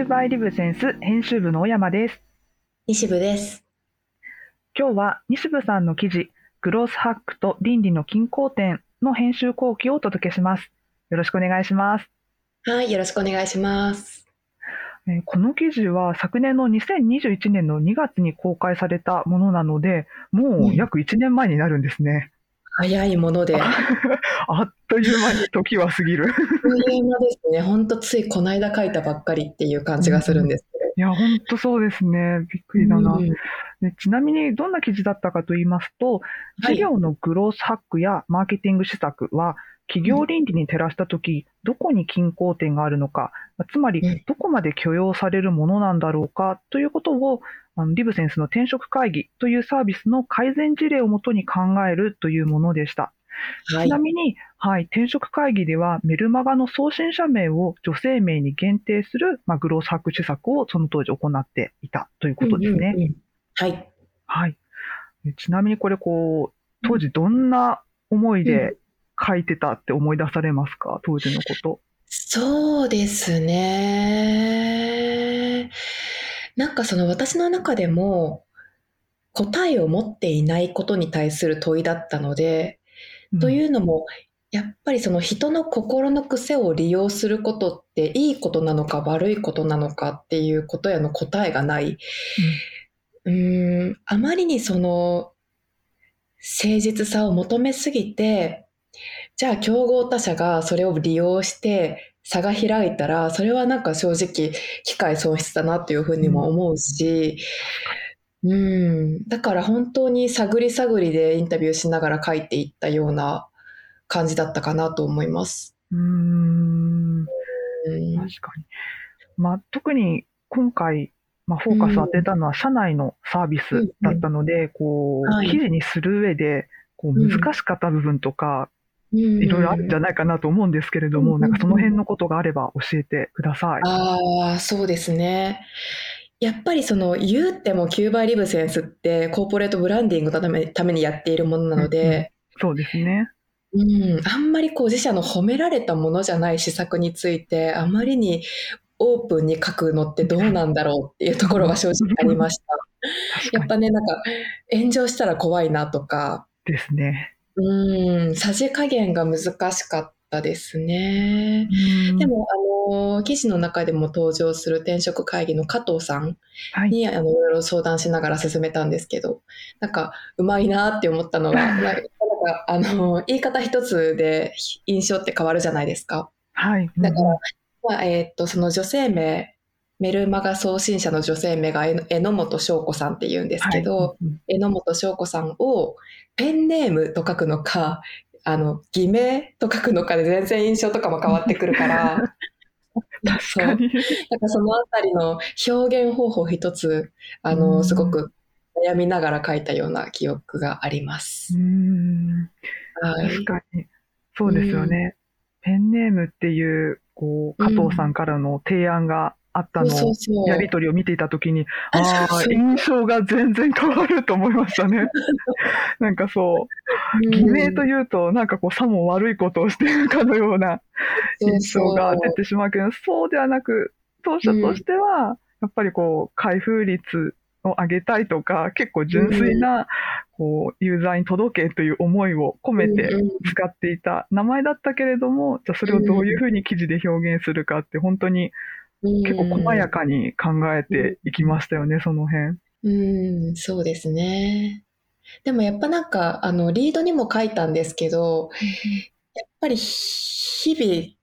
キューバイリブセンス編集部の小山です。西部です。今日は西部さんの記事、グロースハックと倫理の均衡点の編集後期をお届けします。よろしくお願いします。はい、よろしくお願いします。えーこの記事は昨年の2021年の2月に公開されたものなので、もう約1年前になるんですね。早いもので。あ あっという間に時は過ぎる。っという間ですね。ほんとついこの間書いたばっかりっていう感じがするんですけど。いや、本当そうですね。びっくりだな。うんでちなみにどんな記事だったかと言いますと、はい事業のグロースハックやマーケティング施策は、企業倫理に照らしたとき、どこに均衡点があるのか、つまりうんどこまで許容されるものなんだろうかということを、あのリブセンスの転職会議というサービスの改善事例をもとに考えるというものでした。はいちな。みに、はい、転職会議ではメルマガの送信者名を女性名に限定する、まあ、グロースハック施策をその当時行っていたということですね。うんうんうんはい。はい。でちなみにこれこう、当時どんな思いで書いてたって思い出されますか？当時のこと。そうですね。なんかその私の中でも答えを持っていないことに対する問いだったので、とういうのも、やっぱりその人の心の癖を利用することっていいことなのか悪いことなのかっていうことへの答えがない。うーん、あまりにその誠実さを求めすぎて、じゃあ競合他社がそれを利用して差が開いたら、それはなんか正直機会損失だなっていうふうにも思うし、うん、だから本当に探り探りでインタビューしながら書いていったような感じだったかなと思います。うーん、うん。確かに。まあ、特に今回、まあ、フォーカスを当てたのは社内のサービスだったので、こう、はい。記事にする上で、こう、うん。難しかった部分とか、いいろいろあるんじゃないかなと思うんですけれども、うんなんかその辺のことがあれば教えてください。ああ、そうですね。やっぱりその言うてもキューバリブセンスってコーポレートブランディングのためためにやっているものなので、そうですね。うん、あんまりこう自社の褒められたものじゃない施策についてあまりにオープンに書くのってどうなんだろうっていうところが正直ありました。やっぱね、なんか炎上したら怖いなとか、ですね。うん、さじ加減が難しかったですね。でも、あの、記事の中でも登場する転職会議の加藤さんはい。に、あの、いろいろ相談しながら進めたんですけど、なんか、うまいなって思ったのが、なんか、なんかあの、言い方一つで印象って変わるじゃないですか。はい。だから、まあ、えーっと、その女性名、メルマガ送信者の女性名が榎本翔子さんって言うんですけど、はいうん榎本翔子さんをペンネームと書くのか、あの、偽名と書くのかで全然印象とかも変わってくるから、そう。確かに。だからそのあたりの表現方法一つ、あうんの、すごく悩みながら書いたような記憶がありますう。ん。はい確。かに。そうですよね。ペンネームっていう、こう、加藤さんからの提案があったのを。やりとりを見ていたときに、ああ印象が全然変わると思いましたね。なんかそう、偽名というと、なんかこう、さも悪いことをしているかのような印象が出てしまうけど、そうではなく、当初としては、やっぱりこう、開封率を上げたいとか、結構純粋な、こう、ユーザーに届けという思いを込めて使っていた名前だったけれども、じゃあそれをどういうふうに記事で表現するかって、本当に結構細やかに考えていきましたよね、その辺。うん、そうですね。でもやっぱなんか、あの、リードにも書いたんですけど、やっぱり日々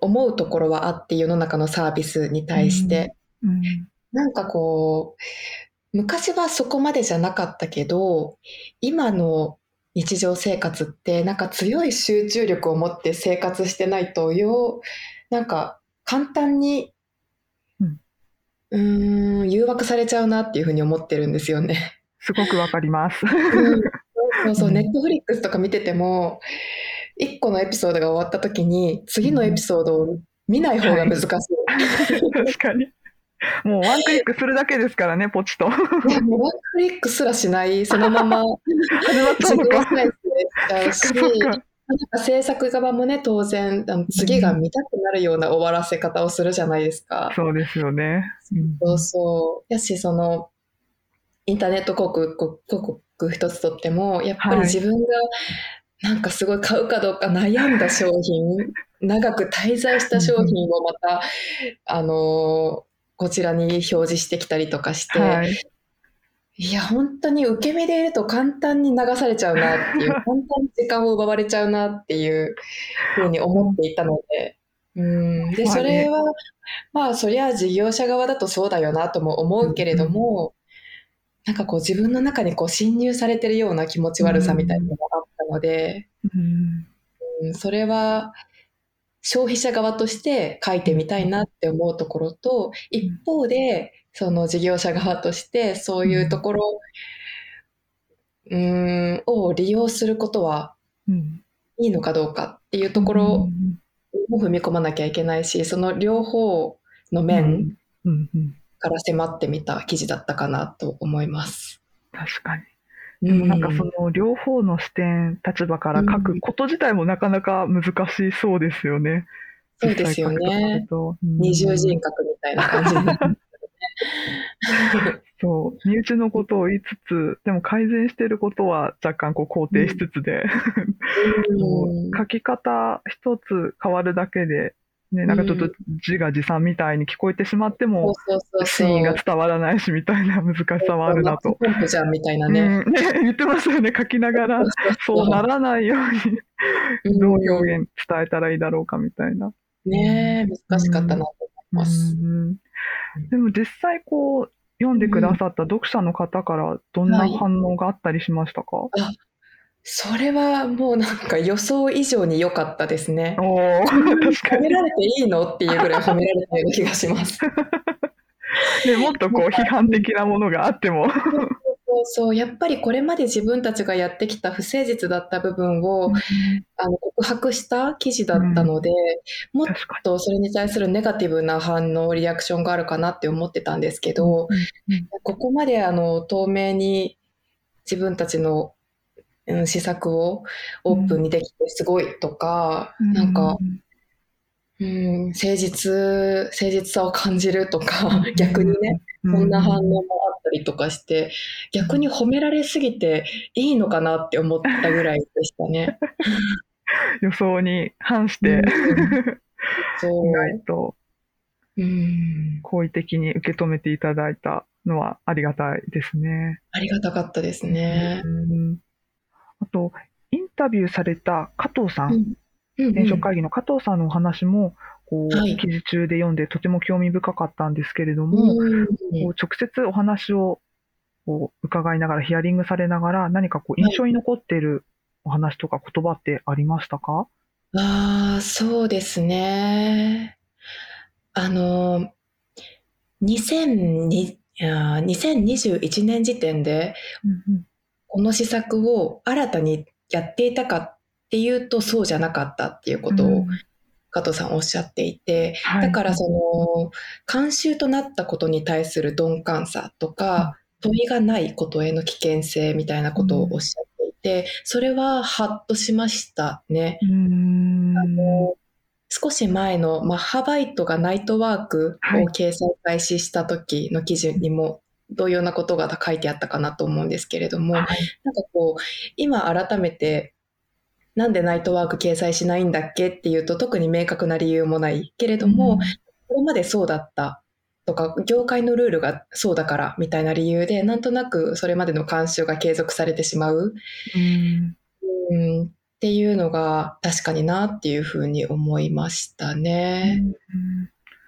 思うところはあって世の中のサービスに対して、うんなんかこう、昔はそこまでじゃなかったけど、今の日常生活ってなんか強い集中力を持って生活してないとよう、なんか簡単に、うんうーん、誘惑されちゃうなっていうふうに思ってるんですよね。すごくわかります。うんそうそう、うんネットフリックスとか見てても、一個のエピソードが終わった時に、次のエピソードを見ない方が難しい。確かに。もうワンクリックするだけですからね、ポチと。いやもうワンクリックすらしない、そのまま 始まっちゃうしなんか制作側もね、当然、あの次が見たくなるような終わらせ方をするじゃないですか。そうですよね。そうそう。やし、その、インターネット広告広告一つとっても、やっぱり自分がなんかすごい買うかどうか悩んだ商品、長く滞在した商品をまた、あの、こちらに表示してきたりとかして、はい。いや、本当に受け身でいると簡単に流されちゃうなっていう、簡単に時間を奪われちゃうなっていうふうに思っていたので、うん、で、それは、まあ、そりゃ事業者側だとそうだよなとも思うけれども、なんかこう自分の中にこう侵入されてるような気持ち悪さみたいなのがあったので、うん。うん、それは消費者側として書いてみたいなって思うところと、一方で、その事業者側としてそういうところ、うん、を利用することはうん。いいのかどうかっていうところも踏み込まなきゃいけないし、その両方の面から迫ってみた記事だったかなと思います。確かに。ででもなんかその両方の視点、立場から書くこと自体もなかなか難しそうですよね。そうですよね。二重人格みたいな感じ そう。身内のことを言いつつ、でも改善してることは若干こう肯定しつつで、もうんう書き方一つ変わるだけで、ね、なんかちょっと自画自賛みたいに聞こえてしまっても。真意が伝わらないしみたいな難しさはあるなと。ポンプじゃんみたいなね。うんね、言ってますよね、書きながら、そうならないように、どう表現伝えたらいいだろうかみたいな。ねえ、難しかったなと思います。うんでも実際こう、読んでくださった読者の方からどんな反応があったりしましたか、それはもうなんか予想以上に良かったですね。お。褒められていいの？っていうぐらい褒められたような気がします。でもっとこう批判的なものがあっても。そうそう、やっぱりこれまで自分たちがやってきた不誠実だった部分を、あの告白した記事だったので、もっ確かとそれに対するネガティブな反応、リアクションがあるかなって思ってたんですけど、に。ここまであの透明に自分たちの、うん、施策をオープンにできてすごいとか、なんか、うん、誠実、誠実さを感じるとか、逆にね、そんな反応もあったりとかして、逆に褒められすぎていいのかなって思ったぐらいでしたね。予想に反して、うん意 そう。外とうん。好意的に受け止めていただいたのはありがたいですね。ありがたかったですね。うんあと、インタビューされた加藤さん転職会議の加藤さんのお話も、こう、はい。記事中で読んでとても興味深かったんですけれども、うんこう直接お話をこう伺いながら、ヒアリングされながら、何かこう印象に残っているお話とか言葉ってありましたか、ああ、そうですね。あの、2002いやー2021年時点で、この施策を新たにやっていたかっていうと、そうじゃなかったっていうことを加藤さんおっしゃっていて、はい。だからその、慣習となったことに対する鈍感さとか、問いがないことへの危険性みたいなことをおっしゃっていて、それはハッとしましたね。あの少し前のマッハバイトがナイトワークを掲載開始した時の記事にも同様なことが書いてあったかなと思うんですけれども、はい。なんかこう、今改めて、なんでナイトワーク掲載しないんだっけっていうと特に明確な理由もないけれども、これまでそうだったとか、業界のルールがそうだからみたいな理由で、なんとなくそれまでの慣習が継続されてしまう、うん。うん、っていうのが確かになっていうふうに思いましたね。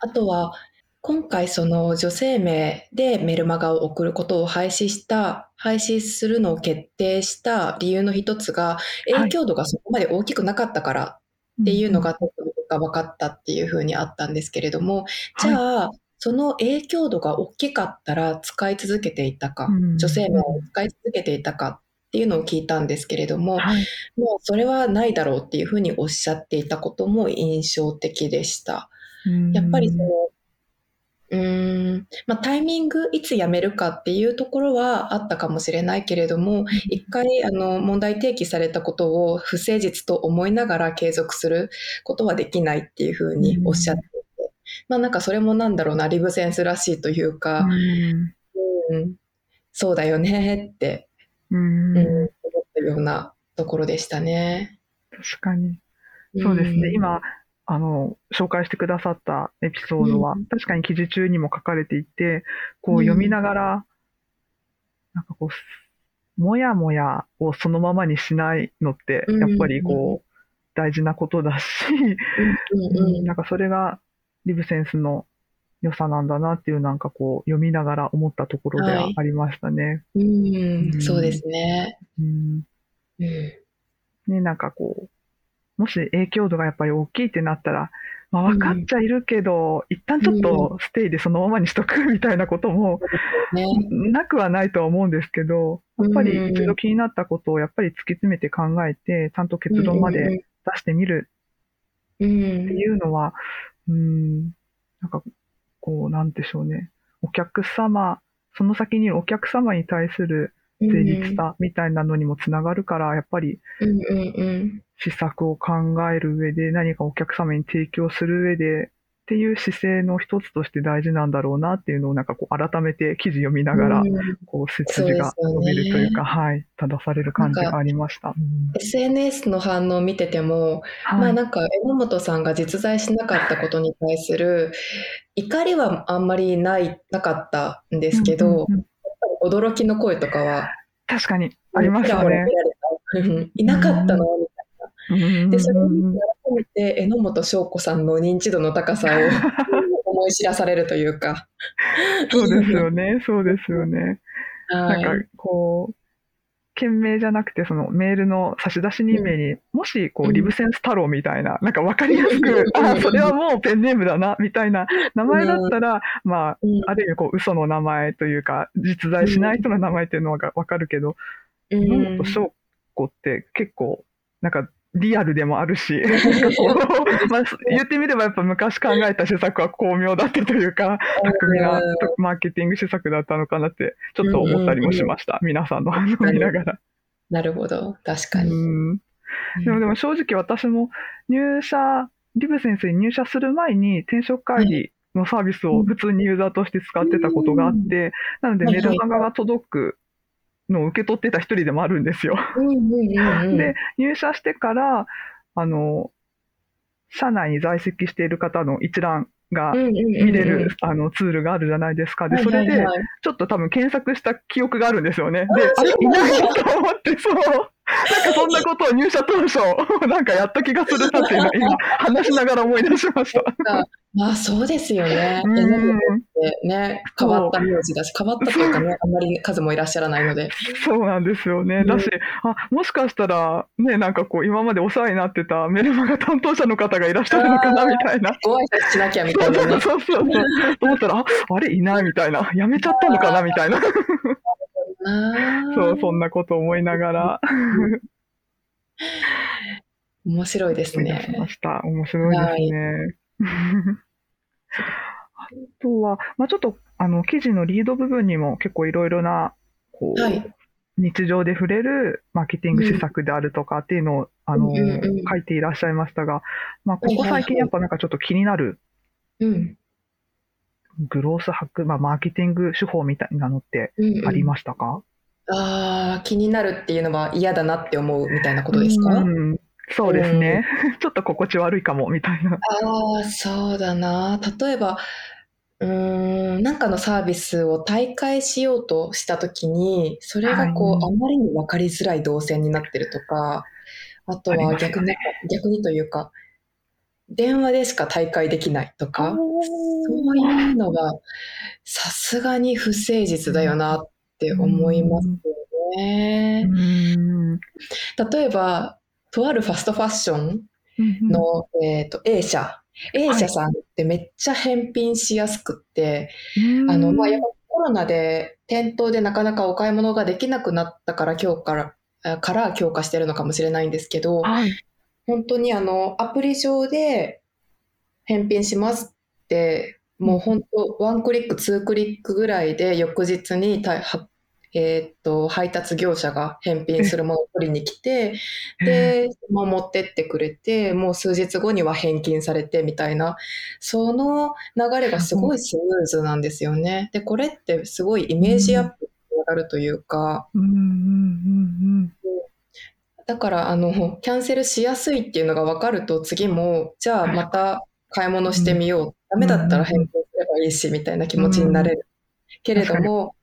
あとは、今回その女性名でメルマガを送ることを廃止した、廃止するのを決定した理由の一つが、影響度がそこまで大きくなかったからっていうのが、ちょっと僕が分かったっていうふうにあったんですけれども、じゃあ、その影響度が大きかったら使い続けていたか、うん。女性名を使い続けていたかっていうのを聞いたんですけれども、はい。もうそれはないだろうっていうふうにおっしゃっていたことも印象的でした。やっぱりその、うん。まあ、タイミングいつ辞めるかっていうところはあったかもしれないけれども一回あの問題提起されたことを不誠実と思いながら継続することはできないっていうふうにおっしゃっていて、まあなんかそれもなんだろうなリブセンスらしいというか、うん。うん。そうだよねって、うん。うん。思ったようなところでしたね。確かに。そうですね。ん。今、あの、紹介してくださったエピソードは、うん確かに記事中にも書かれていて、こううん読みながら、なんかこう、もやもやをそのままにしないのって、うんやっぱりこう、大事なことだし、うんうんなんかそれがリブセンスの良さなんだなっていうなんかこう、読みながら思ったところでははいありましたね。うん。うん。そうですね。うん。うん。ね、なんかこう、もし影響度がやっぱり大きいってなったら、まあ分かっちゃいるけど、一旦ちょっとステイでそのままにしとくみたいなこともね。なくはないとは思うんですけど、やっぱりうん。一度気になったことをやっぱり突き詰めて考えて、ちゃんと結論まで出してみるうんっていうのは、うん、なんかこう、なんでしょうね。お客様、その先にお客様に対する誠実さみたいなのにもつながるから、やっぱりうんうんうん施策を考える上で、何かお客様に提供する上で、っていう姿勢の一つとして大事なんだろうなっていうのをなんかこう改めて記事読みながら、うん。こう背筋が伸びるというか、はい、正される感じがありました。うん。SNS の反応を見てても、まはい。あなんか榎本さんが実在しなかったことに対する怒りはあんまりないなかったんですけど、うんうんうん。驚きの声とかは確かにありましたね。いなかったの？みたいな。でそれを改めて榎本翔子さんの認知度の高さを 思い知らされるというか。そうですよね、そうですよね。はい。なんかこう、件名じゃなくて、そのメールの差出人名に、もしこうリブセンス太郎みたいな、なんかわかりやすうん。く、あうんそれはもうペンネームだな、みたいな名前だったら、まあ、うん。ある意味こう嘘の名前というか、実在しない人の名前っていうのがわかるけど、うん。翔子って結構、なんかリアルでもあるし、まあ、言ってみればやっぱ昔考えた施策は巧妙だったというか、巧みなマーケティング施策だったのかなって、ちょっと思ったりもしました。皆さんの反応を見ながら。なるほど。確かに。うん。でもでも正直私も入社、リブセンスに入社する前に転職会議のサービスを普通にユーザーとして使ってたことがあって、なのではいメルマガが届くのを受け取ってた一人でもあるんですよ。で、入社してから、あの、社内に在籍している方の一覧が見見れる、あのツールがあるじゃないですか。で、それで、ちょっと多分検索した記憶があるんですよね。で、あれ、いないと思って、そう。なんかそんなことを入社当初、なんかやった気がするなっていうのを今、話しながら思い出しました。まあそうですよね。うんね変わった名字だし変わったというかねあんまり数もいらっしゃらないので。そうなんですよね。うんだし、あ、もしかしたら、ね、なんかこう、今までお世話になってたメルマガ担当者の方がいらっしゃるのかな、みたいな。ご挨拶しなきゃみたそいうなね。そうそうそう。と思ったら、あ、あれいないみたいな。やめちゃったのかなみたいな。そう、そんなこと思いながら、面白いです思い出しね。ました。面白いですね。あとは、まあちょっと、あの、記事のリード部分にも結構いろいろな、こう、はい。日常で触れるマーケティング施策であるとかっていうのを、あの、うんうんうん書いていらっしゃいましたが、まあ、ここ最近やっぱなんかちょっと気になるうん。グロースハック、まあ、マーケティング手法みたいなのってうんうんありましたか、ああ気になるっていうのは嫌だなって思うみたいなことですか？うんそうですね。ちょっと心地悪いかも、みたいな。ああそうだな例えばうーんなんかのサービスを大会しようとしたときにそれがこう、はいあまりに分かりづらい動線になってるとかあとは逆に、逆にというか電話でしか大会できないとかそういうのがさすがに不誠実だよなって思いますよね。うん。例えばとあるファストファッションの、えー、と A 社。A 社さんってめっちゃ返品しやすくって、うんあのまあ、やっぱコロナで店頭でなかなかお買い物ができなくなったから今日からあから強化してるのかもしれないんですけどはい。本当にあのアプリ上で返品しますってもう本当ワンクリック、ツークリックぐらいで翌日にたはえーっと、配達業者が返品するものを取りに来て、で、もう持ってってくれて、もう数日後には返金されてみたいな、その流れがすごいスムーズなんですよね。で、これってすごいイメージアップにつながるというか、うんうんうんだから、あの、キャンセルしやすいっていうのが分かると、次も、じゃあまた買い物してみよう。ダメだったら返品すればいいし、みたいな気持ちになれる。けれども、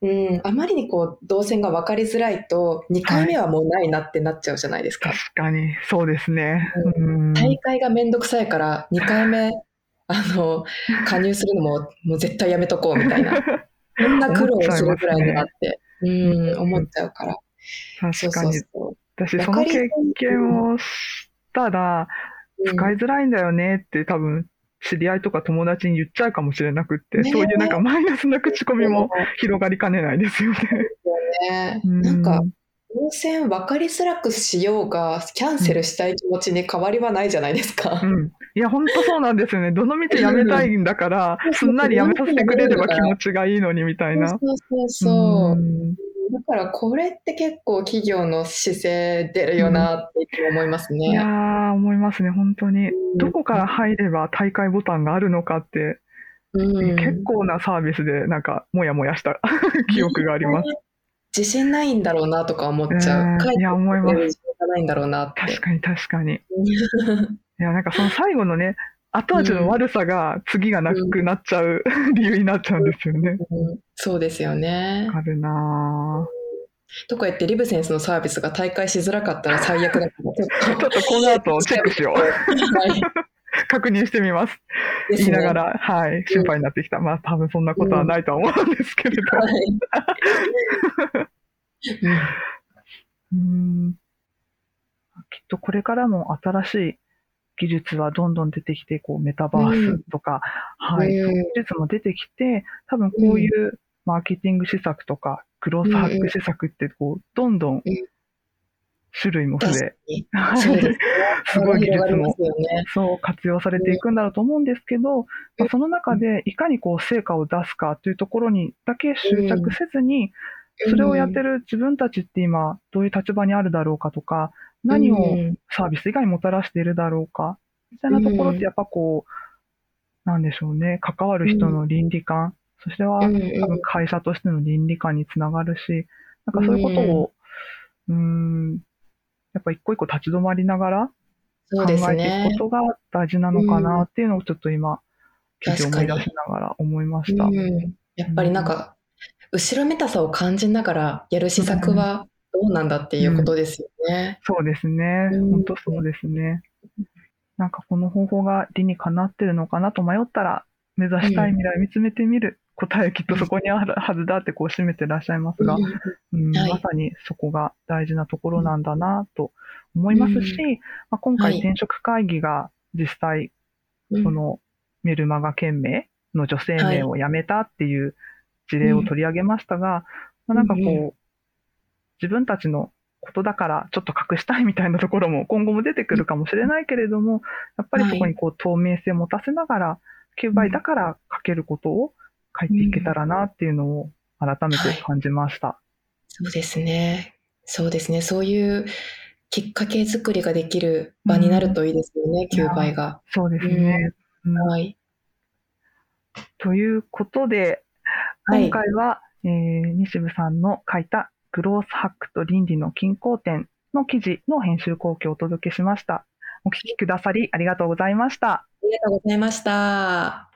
うん、あまりにこう、動線が分かりづらいと、2回目はもうないなってなっちゃうじゃないですか。確かに、そうですね。ううん大会がめんどくさいから、2回目、あの、加入するのも、もう絶対やめとこうみたいな。こんな苦労するぐらいになって、うん、思っちゃうから。そう確かに。そうそう。私、その経験をしたら、使いづらいんだよねって多分、知り合いとか友達に言っちゃうかもしれなくって、ねそういうなんかマイナスな口コミも広がりかねないですよね。ねうなんか、動線分かりづらくしようが、キャンセルしたい気持ちに変わりはないじゃないですか。うん。いや、本当そうなんですよね。どの道やめたいんだから、すんなりやめさせてくれれば気持ちがいいのにみたいな。そうそうそう。んだからこれって結構企業の姿勢出るよなって思いますいやね。ー、思いますね、本当に。うんどこから入れば大会ボタンがあるのかって、うん結構なサービスで、なんか、もやもやした 記憶があります。。自信ないんだろうなとか思っちゃう。うん帰っていや思います自信がないんだろうな。確かに確かに。いや、なんかその最後のね、後味の悪さが次がなくなっちゃう 理由になっちゃうんですよね。うんそうですよねわ。かるなとか言ってリブセンスのサービスが大会しづらかったら最悪だから、ちょっとこの後チェックしよう。はい 確認してみます。ですね言いながら、はい、心配になってきた。まあ多分そんなことはないとは思うんですけれど。うんきっとこれからも新しい技術はどんどん出てきて、こうメタバースとか、はい、うん。そういう技術も出てきて、多分こういうマーケティング施策とか、クロスハック施策って、こう、どんどん種類も増え、すごい技術も。そう活用されていくんだろうと思うんですけど、まあ、その中でいかにこう成果を出すかというところにだけ執着せずに、それをやってる自分たちって今どういう立場にあるだろうかとか、何をうん。サービス以外にもたらしているだろうか、みたいなところってやっぱこう、なんでしょうね、関わる人の倫理観、そしてはうん。多分会社としての倫理観につながるし、なんかそういうことを、うーん、やっぱ一個一個立ち止まりながら考えていねく。ことが大事なのかなっていうのをちょっと今、記事を思い出しながら思いました。うん。やっぱりなんか、後ろめたさを感じながらやる施策はどうなんだっていうことですよね。そうですね。うん。本当そうですね。なんかこの方法が理にかなってるのかなと迷ったら、目指したい未来見つめてみる。答えきっとそこにあるはずだってこう締めてらっしゃいますが、うん。はい。まさにそこが大事なところなんだなと思いますし、まあ、今はい回転職会議が実際うん。そのメルマガ県名の女性名をやめたっていう事例を取り上げましたが、まあ、なんかこう、うんう自分たちのことだからちょっと隠したいみたいなところも今後も出てくるかもしれないけれども、やっぱりそこにこう透明性を持たせながら、9倍だから書けることを書いていけたらなっていうのを改めて感じました。そうですね。そうですね。そういうきっかけ作りができる場になるといいですよね、うん9倍が。そうですね。うんはい。ということで、はい今回は、えー西部さんの書いたグロースハックと倫理の均衡点の記事の編集後期をお届けしました。お聞きくださりありがとうございました。ありがとうございました。